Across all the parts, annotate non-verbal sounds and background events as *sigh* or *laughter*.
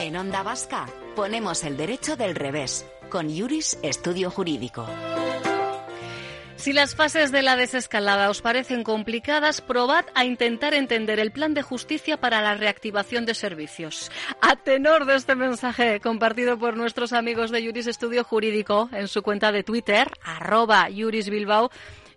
En Onda Vasca ponemos el derecho del revés con Yuris Estudio Jurídico. Si las fases de la desescalada os parecen complicadas, probad a intentar entender el plan de justicia para la reactivación de servicios. A tenor de este mensaje compartido por nuestros amigos de Yuris Estudio Jurídico en su cuenta de Twitter, arroba Yuris Bilbao,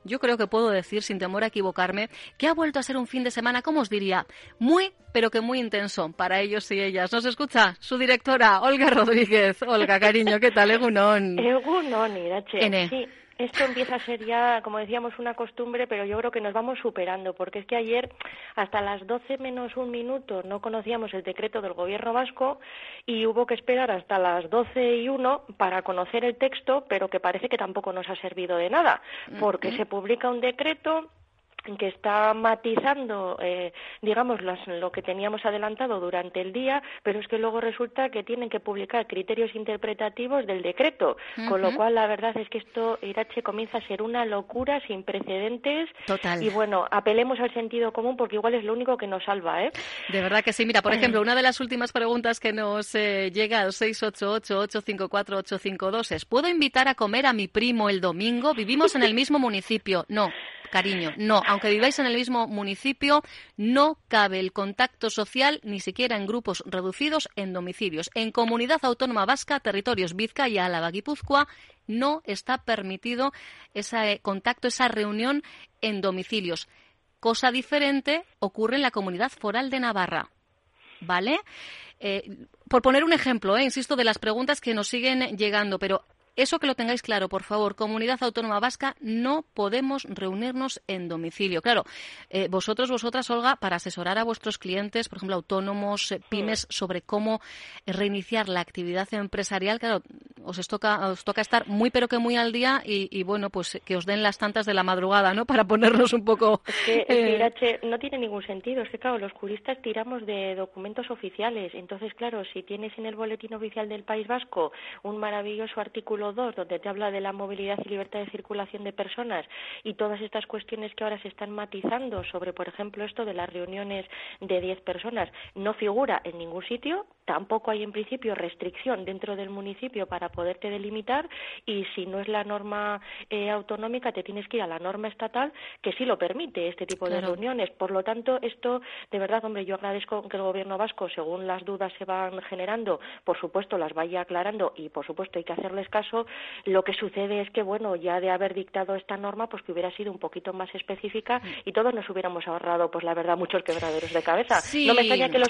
yo creo que puedo decir, sin temor a equivocarme, que ha vuelto a ser un fin de semana, como os diría, muy, pero que muy intenso para ellos y ellas. ¿Nos escucha su directora, Olga Rodríguez? Olga, cariño, ¿qué tal, Egunon? Egunon, Irache. Sí, esto empieza a ser ya, como decíamos, una costumbre, pero yo creo que nos vamos superando, porque es que ayer, hasta las 12 menos un minuto, no conocíamos el decreto del Gobierno vasco y hubo que esperar hasta las 12 y uno para conocer el texto, pero que parece que tampoco nos ha servido de nada, porque se publica un decreto que está matizando, eh, digamos, lo que teníamos adelantado durante el día, pero es que luego resulta que tienen que publicar criterios interpretativos del decreto, con lo cual la verdad es que esto, Irache, comienza a ser una locura sin precedentes. Total. Y bueno, apelemos al sentido común porque igual es lo único que nos salva, ¿eh? De verdad que sí. Mira, por ejemplo, una de las últimas preguntas que nos eh, llega al 688-854-852 es, ¿puedo invitar a comer a mi primo el domingo? Vivimos en el mismo municipio. No cariño. No, aunque viváis en el mismo municipio, no cabe el contacto social ni siquiera en grupos reducidos en domicilios. En Comunidad Autónoma Vasca, territorios Vizcaya, Álava, Guipúzcoa, no está permitido ese contacto, esa reunión en domicilios. Cosa diferente ocurre en la Comunidad Foral de Navarra. ¿Vale? Eh, por poner un ejemplo, eh, insisto, de las preguntas que nos siguen llegando, pero eso que lo tengáis claro, por favor. Comunidad Autónoma Vasca, no podemos reunirnos en domicilio. Claro, eh, vosotros, vosotras, Olga, para asesorar a vuestros clientes, por ejemplo, autónomos, eh, pymes, sobre cómo reiniciar la actividad empresarial, claro, os toca, os toca estar muy pero que muy al día y, bueno, pues que os den las tantas de la madrugada, ¿no? Para ponernos un poco... Es que, eh, no tiene ningún sentido. Es que, claro, los juristas tiramos de documentos oficiales. Entonces, claro, si tienes en el Boletín Oficial del País Vasco un maravilloso artículo 2, donde te habla de la movilidad y libertad de circulación de personas y todas estas cuestiones que ahora se están matizando sobre, por ejemplo, esto de las reuniones de 10 personas, no figura en ningún sitio, tampoco hay en principio restricción dentro del municipio para poderte delimitar y si no es la norma eh, autonómica te tienes que ir a la norma estatal que sí lo permite este tipo de reuniones. Por lo tanto, esto de verdad, hombre, yo agradezco que el gobierno vasco, según las dudas se van generando, por supuesto las vaya aclarando y por supuesto hay que hacerles caso lo que sucede es que, bueno, ya de haber dictado esta norma, pues que hubiera sido un poquito más específica y todos nos hubiéramos ahorrado, pues la verdad, muchos quebraderos de cabeza. Sí,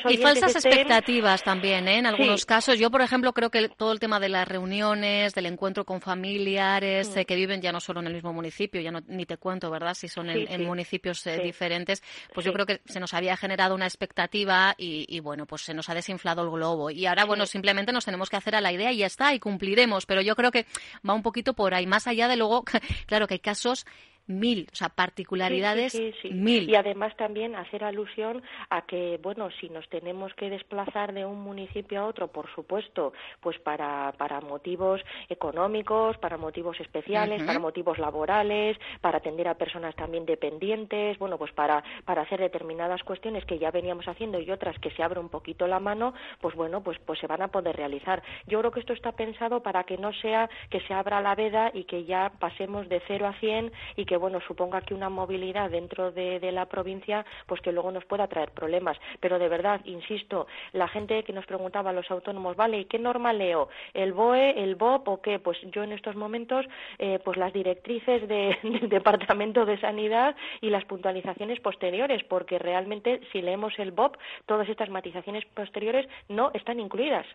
y falsas expectativas también, ¿eh? en algunos casos. Yo, por ejemplo, creo que todo el tema de las reuniones, del encuentro con familiares mm. eh, que viven ya no solo en el mismo municipio, ya no, ni te cuento, ¿verdad?, si son en, municipios eh, diferentes, pues yo creo que se nos había generado una expectativa y, y, bueno, pues se nos ha desinflado el globo. Y ahora, bueno, simplemente nos tenemos que hacer a la idea y ya está, y cumpliremos. Pero yo creo que va un poquito por ahí, más allá de luego, *laughs* claro que hay casos mil, o sea, particularidades mil. Y además también hacer alusión a que, bueno, si nos tenemos que desplazar de un municipio a otro, por supuesto, pues para, para motivos económicos, para motivos especiales, para motivos laborales, para atender a personas también dependientes, bueno, pues para, para hacer determinadas cuestiones que ya veníamos haciendo y otras que se abre un poquito la mano, pues bueno, pues, pues se van a poder realizar. Yo creo que esto está pensado para que no sea que se abra la veda y que ya pasemos de cero a cien y que bueno, suponga que una movilidad dentro de, la provincia, pues que luego nos pueda traer problemas. Pero de verdad, insisto, la gente que nos preguntaba a los autónomos, vale, ¿y qué norma leo? ¿El BOE, el BOP o qué? Pues yo en estos momentos, eh, pues las directrices *laughs* del Departamento de Sanidad y las puntualizaciones posteriores, porque realmente si leemos el BOP, todas estas matizaciones posteriores no están incluidas.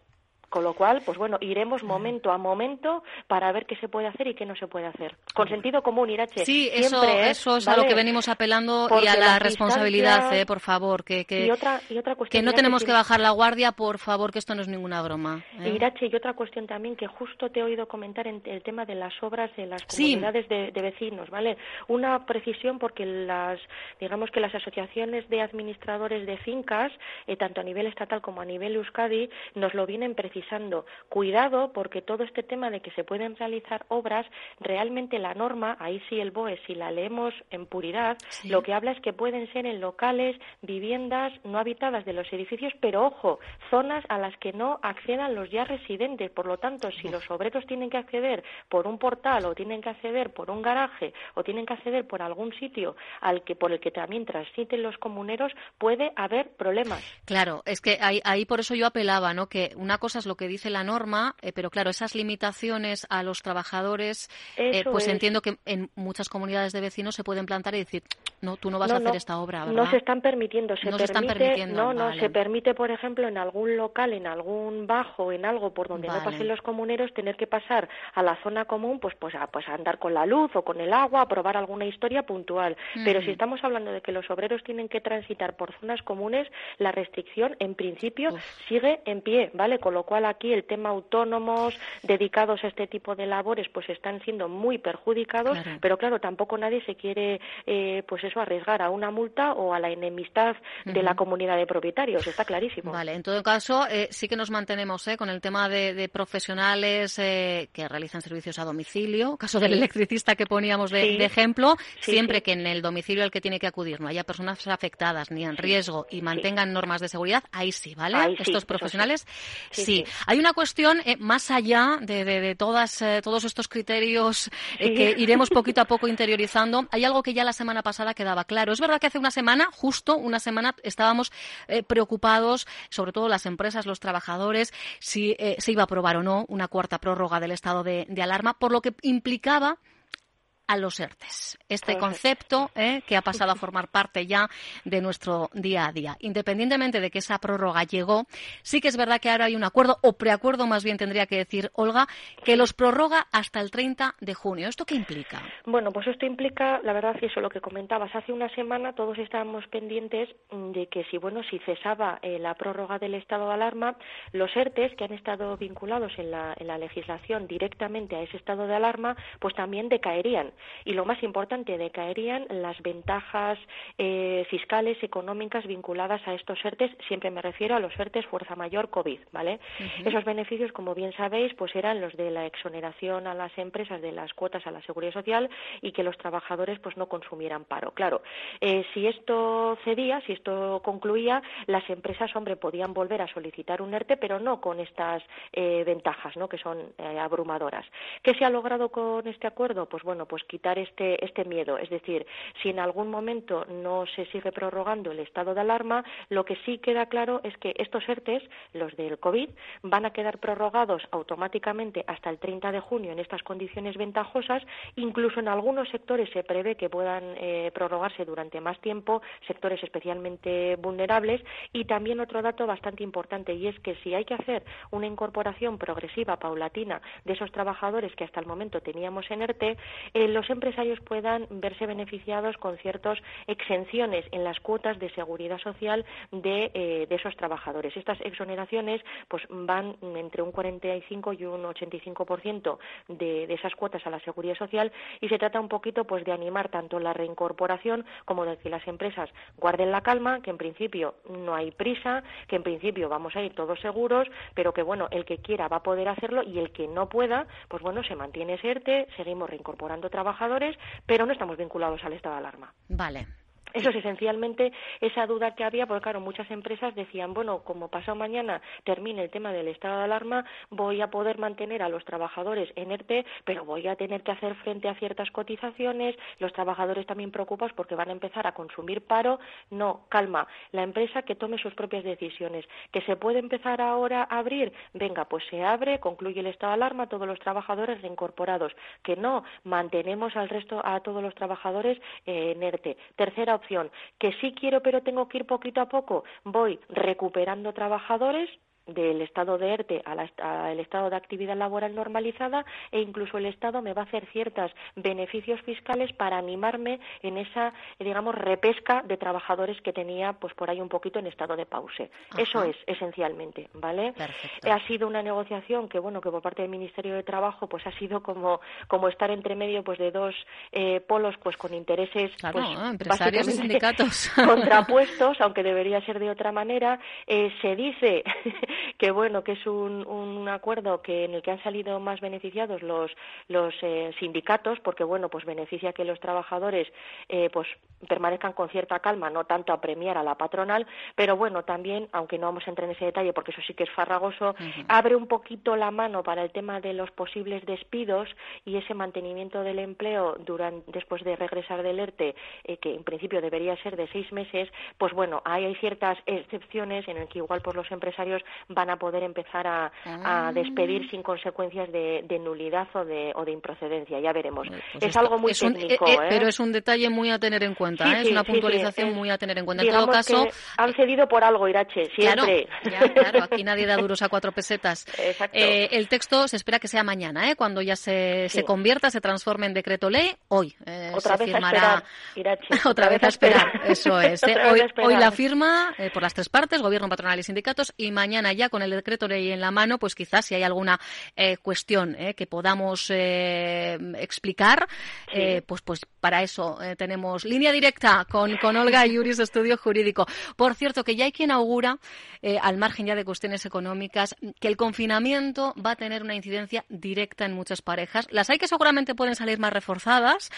Con lo cual, pues bueno, iremos momento a momento para ver qué se puede hacer y qué no se puede hacer. Con sentido común, Irache. Sí, eso, eso es a lo que venimos apelando y a la, responsabilidad, eh, por favor. Que, que, y otra, y otra cuestión, que no tenemos que bajar la guardia, por favor, que esto no es ninguna broma. ¿eh? Irache, y otra cuestión también que justo te he oído comentar en el tema de las obras de las comunidades de, vecinos, ¿vale? Una precisión porque las, digamos que las asociaciones de administradores de fincas, eh, tanto a nivel estatal como a nivel Euskadi, nos lo vienen precisando Cuidado porque todo este tema de que se pueden realizar obras, realmente la norma, ahí sí el BOE, si la leemos en puridad, lo que habla es que pueden ser en locales, viviendas no habitadas de los edificios, pero ojo, zonas a las que no accedan los ya residentes. Por lo tanto, si los obreros tienen que acceder por un portal o tienen que acceder por un garaje o tienen que acceder por algún sitio al que por el que también transiten los comuneros, puede haber problemas. Claro, es que ahí, ahí por eso yo apelaba, ¿no? Que una cosa lo que dice la norma, eh, pero claro, esas limitaciones a los trabajadores, eh, pues entiendo que en muchas comunidades de vecinos se pueden plantar y decir, no, tú no vas a hacer esta obra, No se están permitiendo, se permite, no, no, se permite, por ejemplo, en algún local, en algún bajo, en algo por donde no pasen los comuneros, tener que pasar a la zona común, pues, pues, a, pues a andar con la luz o con el agua, a probar alguna historia puntual. Pero si estamos hablando de que los obreros tienen que transitar por zonas comunes, la restricción, en principio, sigue en pie, ¿vale? Con lo cual aquí el tema autónomos dedicados a este tipo de labores pues están siendo muy perjudicados, pero claro, tampoco nadie se quiere eh, pues eso arriesgar a una multa o a la enemistad de la comunidad de propietarios, está clarísimo. Vale, en todo caso eh, sí que nos mantenemos eh, con el tema de, profesionales que realizan servicios a domicilio, caso del electricista que poníamos de, ejemplo, siempre que en el domicilio al que tiene que acudir no haya personas afectadas ni en riesgo y mantengan normas de seguridad, ahí sí, ¿vale? Estos profesionales sí. Hay una cuestión eh, más allá de, todas, eh, todos estos criterios eh, que iremos poquito a poco interiorizando. Hay algo que ya la semana pasada quedaba claro. Es verdad que hace una semana, justo una semana, estábamos preocupados, sobre todo las empresas, los trabajadores, si se iba a aprobar o no una cuarta prórroga del estado de alarma, por lo que implicaba a los ERTES. Este concepto eh, que ha pasado a formar parte ya de nuestro día a día. Independientemente de que esa prórroga llegó, sí que es verdad que ahora hay un acuerdo, o preacuerdo más bien tendría que decir Olga, que los prorroga hasta el 30 de junio. ¿Esto qué implica? Bueno, pues esto implica, la verdad, eso lo que comentabas, hace una semana todos estábamos pendientes de que si, bueno, si cesaba eh, la prórroga del estado de alarma, los ERTES que han estado vinculados en la, en la legislación directamente a ese estado de alarma, pues también decaerían y lo más importante, decaerían las ventajas eh, fiscales, económicas vinculadas a estos ERTES, siempre me refiero a los ERTES Fuerza Mayor COVID, ¿vale? Esos beneficios, como bien sabéis, pues eran los de la exoneración a las empresas de las cuotas a la seguridad social y que los trabajadores pues no consumieran paro. Claro, eh, si esto cedía, si esto concluía, las empresas, hombre, podían volver a solicitar un ERTE, pero no con estas eh, ventajas, ¿no? Que son abrumadoras. ¿Qué se ha logrado con este acuerdo? Pues bueno, pues quitar este, este miedo. Es decir, si en algún momento no se sigue prorrogando el estado de alarma, lo que sí queda claro es que estos ERTES, los del COVID, van a quedar prorrogados automáticamente hasta el 30 de junio en estas condiciones ventajosas. Incluso en algunos sectores se prevé que puedan eh, prorrogarse durante más tiempo, sectores especialmente vulnerables. Y también otro dato bastante importante, y es que si hay que hacer una incorporación progresiva, paulatina, de esos trabajadores que hasta el momento teníamos en ERTE, el los empresarios puedan verse beneficiados con ciertas exenciones en las cuotas de seguridad social de, eh, esos trabajadores. Estas exoneraciones pues van entre un 45 y un 85% de, de esas cuotas a la seguridad social y se trata un poquito pues de animar tanto la reincorporación como de que las empresas guarden la calma, que en principio no hay prisa, que en principio vamos a ir todos seguros, pero que bueno, el que quiera va a poder hacerlo y el que no pueda, pues bueno, se mantiene ese ERTE, seguimos reincorporando trabajadores, pero no estamos vinculados al estado de alarma. Vale. Eso es esencialmente esa duda que había, porque claro, muchas empresas decían, bueno, como pasado mañana termine el tema del estado de alarma, voy a poder mantener a los trabajadores en ERTE, pero voy a tener que hacer frente a ciertas cotizaciones, los trabajadores también preocupados porque van a empezar a consumir paro. No, calma, la empresa que tome sus propias decisiones. ¿Que se puede empezar ahora a abrir? Venga, pues se abre, concluye el estado de alarma, todos los trabajadores reincorporados. Que no, mantenemos al resto, a todos los trabajadores en ERTE. Tercera que sí quiero pero tengo que ir poquito a poco, voy recuperando trabajadores del estado de ERTE al estado de actividad laboral normalizada e incluso el Estado me va a hacer ciertos beneficios fiscales para animarme en esa, digamos, repesca de trabajadores que tenía pues por ahí un poquito en estado de pause. Eso es esencialmente, ¿vale? Ha sido una negociación que bueno, que por parte del Ministerio de Trabajo pues ha sido como como estar entre medio pues de dos eh, polos pues con intereses pues, empresarios y sindicatos *laughs* contrapuestos, aunque debería ser de otra manera. Eh, se dice que bueno, que es un, un acuerdo que en el que han salido más beneficiados los los eh, sindicatos porque bueno, pues beneficia que los trabajadores eh, pues permanezcan con cierta calma, no tanto a premiar a la patronal, pero bueno, también, aunque no vamos a entrar en ese detalle porque eso sí que es farragoso, abre un poquito la mano para el tema de los posibles despidos y ese mantenimiento del empleo durante, después de regresar del ERTE, eh, que en principio debería ser de seis meses, pues bueno, ahí hay ciertas excepciones en el que igual pues los empresarios van a poder empezar a, ah. despedir sin consecuencias de, nulidad o de, o de improcedencia, ya veremos. Pues es algo muy técnico, eh, eh, Pero es un detalle muy a tener en cuenta, es una puntualización muy a tener en cuenta. En todo caso... han cedido por algo, Irache, siempre. Claro, aquí *laughs* nadie da duros a cuatro pesetas. el texto se espera que sea mañana, ¿eh? cuando ya se, se convierta, se transforme en decreto ley, hoy Otra se vez firmará... *laughs* Otra, vez a esperar, eso es. *laughs* hoy, hoy la firma por las tres partes, gobierno, patronal y sindicatos, y mañana ya con el decreto ley en la mano, pues quizás si hay alguna cuestión que podamos explicar, pues, pues para eso tenemos línea directa con, con Olga Yuris, Estudio Jurídico. Por cierto, que ya hay quien augura, eh, al margen ya de cuestiones económicas, que el confinamiento va a tener una incidencia directa en muchas parejas. Las hay que seguramente pueden salir más reforzadas,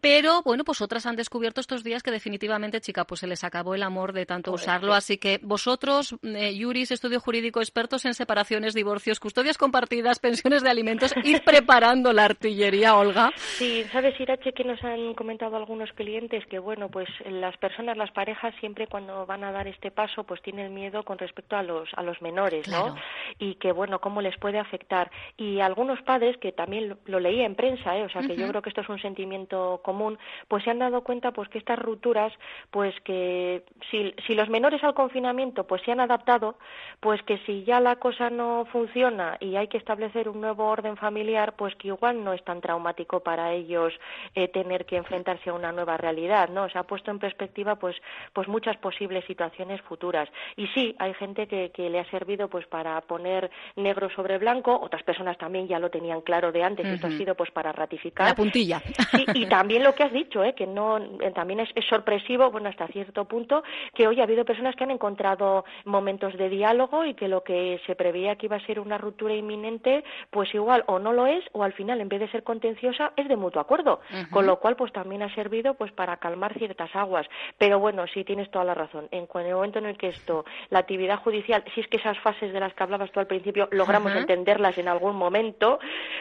pero bueno, pues otras han descubierto estos días que definitivamente, chica, pues se les acabó el amor de tanto usarlo. Así que vosotros, eh, Yuris, Estudio Jurídico, expertos en separaciones, divorcios, custodias compartidas, pensiones de alimentos, id *laughs* preparando la artillería, Olga. Sí, sabes, Irache, que nos han comentado algunos clientes que, bueno, pues las personas, las parejas, siempre cuando van a dar este paso, pues tienen miedo con respecto a los, a los menores, ¿no? Y que, bueno, cómo les puede afectar. Y algunos padres, que también lo, leía en prensa, ¿eh? o sea, que yo creo que esto es un sentimiento común, pues se han dado cuenta, pues que estas rupturas, pues que si, si los menores al confinamiento, pues se han adaptado, pues que si ya la cosa no funciona y hay que establecer un nuevo orden familiar, pues que igual no es tan traumático para ellos eh, tener que enfrentarse a una nueva realidad, ¿no? Se ha puesto en perspectiva, pues, pues muchas posibles situaciones futuras. Y sí, hay gente que, que le ha servido, pues, para poner negro sobre blanco. Otras personas también ya lo tenían claro de antes. Esto ha sido, pues, para ratificar. La puntilla. y también lo que has dicho, ¿eh? Que no, eh, también es, sorpresivo, bueno, hasta cierto punto, que hoy ha habido personas que han encontrado momentos de diálogo y que lo que se preveía que iba a ser una ruptura inminente, pues igual o no lo es, o al final, en vez de ser contenciosa, es de mutuo acuerdo. Con lo cual, pues también ha servido pues para calmar ciertas aguas. Pero bueno, sí tienes toda la razón. En, el momento en el que esto, la actividad judicial, si es que esas fases de las que hablabas tú al principio logramos entenderlas en algún momento,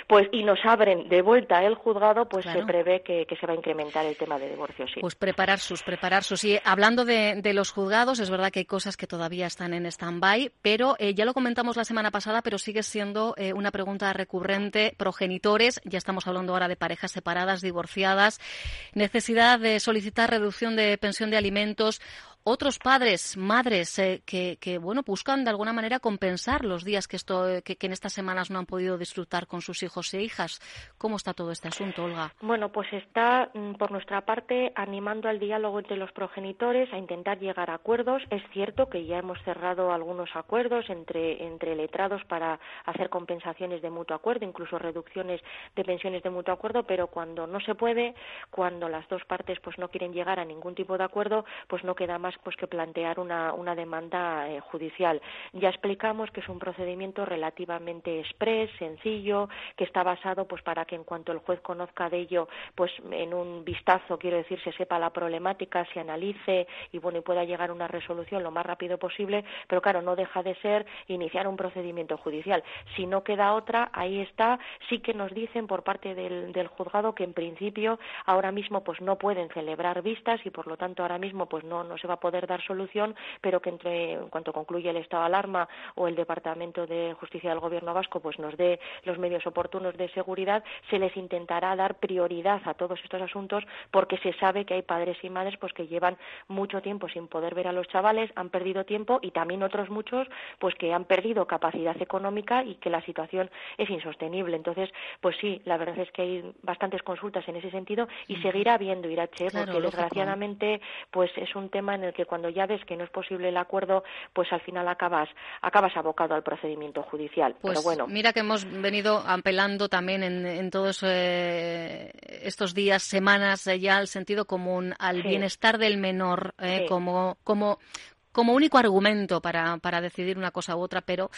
pues y nos abren de vuelta el juzgado, pues se prevé que, se va a incrementar el tema de divorcio, sí. Pues preparar sus, preparar sus. Y hablando de, los juzgados, es verdad que hay cosas que todavía están en stand-by, pero eh, ya lo comentamos la semana pasada, pero sigue siendo eh, una pregunta recurrente. Progenitores, ya estamos hablando ahora de parejas separadas, divorciadas, necesidad de solicitar reducción de pensión de alimentos otros padres, madres eh, que, bueno buscan de alguna manera compensar los días que, esto, que, en estas semanas no han podido disfrutar con sus hijos e hijas. ¿Cómo está todo este asunto, Olga? Bueno, pues está mm, por nuestra parte animando al diálogo entre los progenitores a intentar llegar a acuerdos. Es cierto que ya hemos cerrado algunos acuerdos entre, entre letrados para hacer compensaciones de mutuo acuerdo, incluso reducciones de pensiones de mutuo acuerdo, pero cuando no se puede, cuando las dos partes pues no quieren llegar a ningún tipo de acuerdo, pues no queda más pues que plantear una, una demanda eh, judicial. Ya explicamos que es un procedimiento relativamente express, sencillo, que está basado pues para que en cuanto el juez conozca de ello, pues en un vistazo, quiero decir, se sepa la problemática, se analice y bueno y pueda llegar a una resolución lo más rápido posible, pero claro, no deja de ser iniciar un procedimiento judicial. Si no queda otra, ahí está, sí que nos dicen por parte del, del juzgado que en principio ahora mismo pues no pueden celebrar vistas y por lo tanto ahora mismo pues no, no se va a poder dar solución, pero que entre, en cuanto concluye el estado de alarma o el Departamento de Justicia del Gobierno vasco pues nos dé los medios oportunos de seguridad, se les intentará dar prioridad a todos estos asuntos porque se sabe que hay padres y madres pues que llevan mucho tiempo sin poder ver a los chavales, han perdido tiempo y también otros muchos pues que han perdido capacidad económica y que la situación es insostenible. Entonces, pues sí, la verdad es que hay bastantes consultas en ese sentido y seguirá habiendo Irache, porque desgraciadamente pues es un tema en el que cuando ya ves que no es posible el acuerdo, pues al final acabas acabas abocado al procedimiento judicial. Pues Pero bueno. mira que hemos venido apelando también en, todos eh, estos días, semanas eh, ya al sentido común, al bienestar del menor eh, como como como único argumento para, para decidir una cosa u otra, pero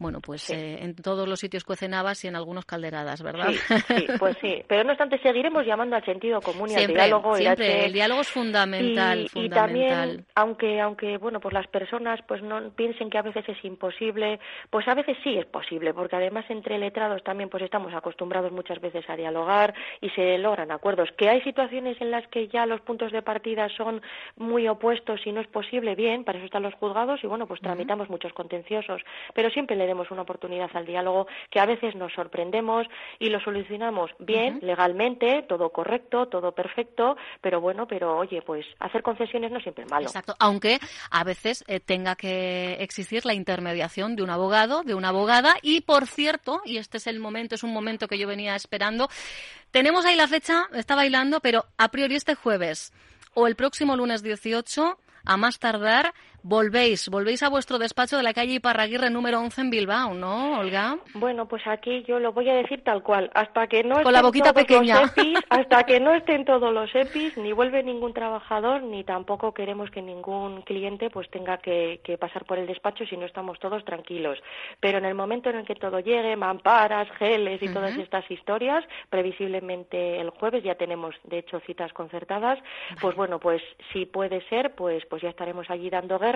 bueno, pues eh, en todos los sitios cuecen habas y en algunos calderadas, ¿verdad? Sí, pues sí. *laughs* Pero no obstante, seguiremos llamando al sentido común y al diálogo. Siempre, el diálogo es fundamental, y, también, aunque, aunque, bueno, pues las personas pues no piensen que a veces es imposible, pues a veces sí es posible, porque además entre letrados también pues estamos acostumbrados muchas veces a dialogar y se logran acuerdos. Que hay situaciones en las que ya los puntos de partida son muy opuestos y no es posible, bien, para eso están los juzgados y bueno, pues tramitamos muchos contenciosos, pero siempre le demos una oportunidad al diálogo, que a veces nos sorprendemos y lo solucionamos bien, legalmente, todo correcto, todo perfecto, pero bueno, pero oye, pues hacer concesiones no siempre es malo. Exacto, aunque a veces eh, tenga que existir la intermediación de un abogado, de una abogada, y por cierto, y este es el momento, es un momento que yo venía esperando, tenemos ahí la fecha, está bailando, pero a priori este jueves o el próximo lunes 18, a más tardar, volvéis, volvéis a vuestro despacho de la calle Iparraguirre número 11 en Bilbao, ¿no, Olga? Bueno, pues aquí yo lo voy a decir tal cual, hasta que no Con la boquita pequeña. hasta que no estén todos los EPIs, ni vuelve ningún trabajador, ni tampoco queremos que ningún cliente pues tenga que, pasar por el despacho si no estamos todos tranquilos. Pero en el momento en el que todo llegue, mamparas, geles y todas estas historias, previsiblemente el jueves ya tenemos de hecho citas concertadas, pues bueno, pues si puede ser, pues pues ya estaremos allí dando guerra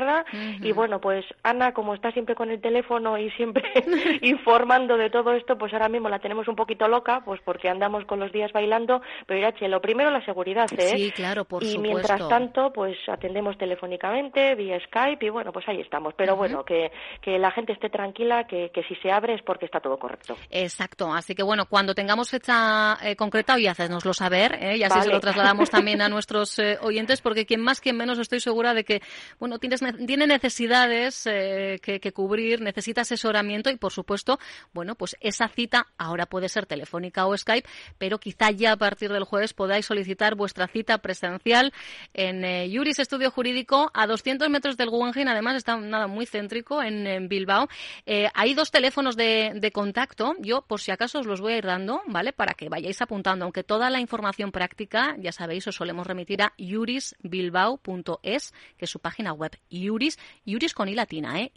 y bueno, pues Ana, como está siempre con el teléfono y siempre *laughs* *laughs* informando de todo esto, pues ahora mismo la tenemos un poquito loca, pues porque andamos con los días bailando. Pero Irache, lo primero la seguridad, ¿eh? Sí, claro, por y mientras tanto, pues atendemos telefónicamente, vía Skype y bueno, pues ahí estamos. Pero bueno, que, que la gente esté tranquila, que, que si se abre es porque está todo correcto. Exacto. Así que bueno, cuando tengamos fecha eh, concreta, hoy hacednoslo saber, ¿eh? y así se lo trasladamos también a *laughs* nuestros eh, oyentes, porque quien más, quien menos estoy segura de que, bueno, tienes tiene necesidades eh, que, cubrir, necesita asesoramiento y, por supuesto, bueno, pues esa cita ahora puede ser telefónica o Skype, pero quizá ya a partir del jueves podáis solicitar vuestra cita presencial en eh, Yuris Estudio Jurídico a 200 metros del Guggenheim. Además, está nada muy céntrico en, Bilbao. Eh, hay dos teléfonos de, de, contacto. Yo, por si acaso, os los voy a ir dando, ¿vale? Para que vayáis apuntando. Aunque toda la información práctica, ya sabéis, os solemos remitir a yurisbilbao.es, que es su página web. Yuris, Yuris con i latina, ¿eh?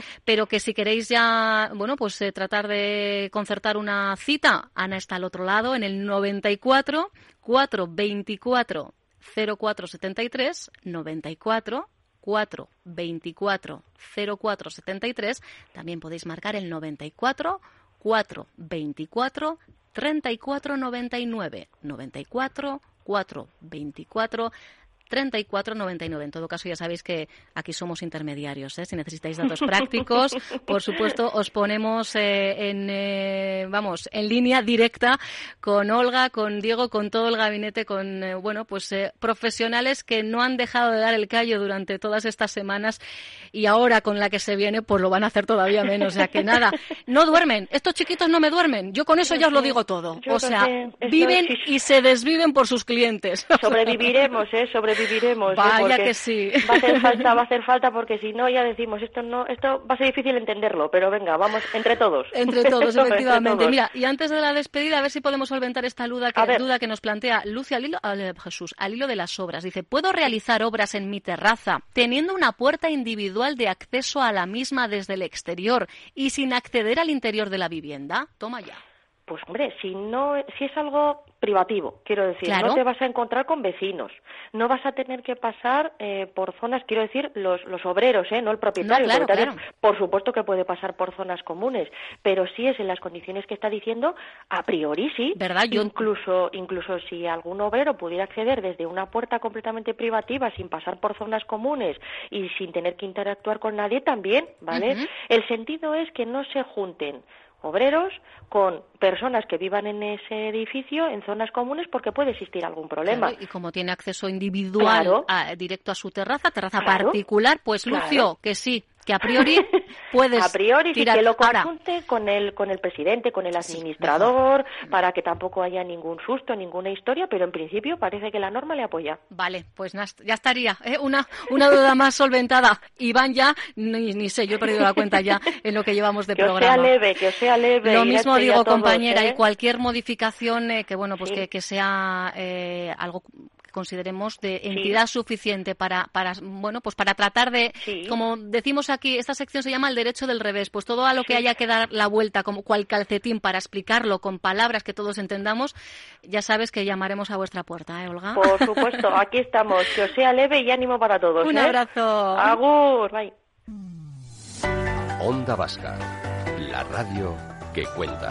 *laughs* Pero que si queréis ya, bueno, pues eh, tratar de concertar una cita, Ana está al otro lado en el 94 424 0473 94 424 0473. También podéis marcar el 94 424 3499 94 424 34,99. En todo caso, ya sabéis que aquí somos intermediarios. ¿eh? Si necesitáis datos prácticos, por supuesto, os ponemos eh, en, eh, vamos, en línea directa con Olga, con Diego, con todo el gabinete, con, eh, bueno, pues profesionales que no han dejado de dar el callo durante todas estas semanas y ahora con la que se viene, pues lo van a hacer todavía menos. O sea que nada, no duermen. Estos chiquitos no me duermen. Yo con eso ya os lo digo todo. O sea, viven y se desviven por sus clientes. *laughs* Sobreviviremos, ¿eh? Sobreviviremos viviremos. ¿eh? Vaya que sí. Va a hacer *laughs* falta, va a hacer falta porque si no ya decimos esto no, esto va a ser difícil entenderlo, pero venga, vamos entre todos. *laughs* Entre todos, efectivamente. Mira, y antes de la despedida, a ver si podemos solventar esta duda que, duda que nos plantea Lucia al hilo, Jesús, al hilo de las obras. Dice, ¿puedo realizar obras en mi terraza teniendo una puerta individual de acceso a la misma desde el exterior y sin acceder al interior de la vivienda? Toma ya pues hombre, si no, si es algo privativo, quiero decir, no te vas a encontrar con vecinos, no vas a tener que pasar eh, por zonas, quiero decir, los, los obreros, ¿eh? no el propietario. Por supuesto que puede pasar por zonas comunes, pero si es en las condiciones que está diciendo, a priori sí. ¿Verdad? Incluso, incluso si algún obrero pudiera acceder desde una puerta completamente privativa, sin pasar por zonas comunes y sin tener que interactuar con nadie, también, ¿vale? El sentido es que no se junten obreros con personas que vivan en ese edificio en zonas comunes porque puede existir algún problema. y como tiene acceso individual directo a su terraza, terraza particular, pues Lucio, que sí, que a priori *laughs* puedes a priori que lo consulte con el con el presidente con el administrador para que tampoco haya ningún susto ninguna historia pero en principio parece que la norma le apoya. Vale pues ya estaría ¿eh? una una duda más solventada. Iván ya ni, sé yo he perdido la cuenta ya en lo que llevamos de que programa sea leve que sea leve lo mismo digo compañera y ¿eh? cualquier modificación eh, que bueno pues que, que, sea algo consideremos de entidad suficiente para, para, bueno, pues para tratar de, como decimos aquí, esta sección se llama el derecho del revés, pues todo a lo que haya que dar la vuelta como cual calcetín para explicarlo con palabras que todos entendamos, ya sabes que llamaremos a vuestra puerta, ¿eh, Olga? Por *laughs* supuesto, aquí estamos, que os sea leve y ánimo para todos. Un ¿eh? abrazo. Agur, bye. Onda Vasca, la radio que cuenta.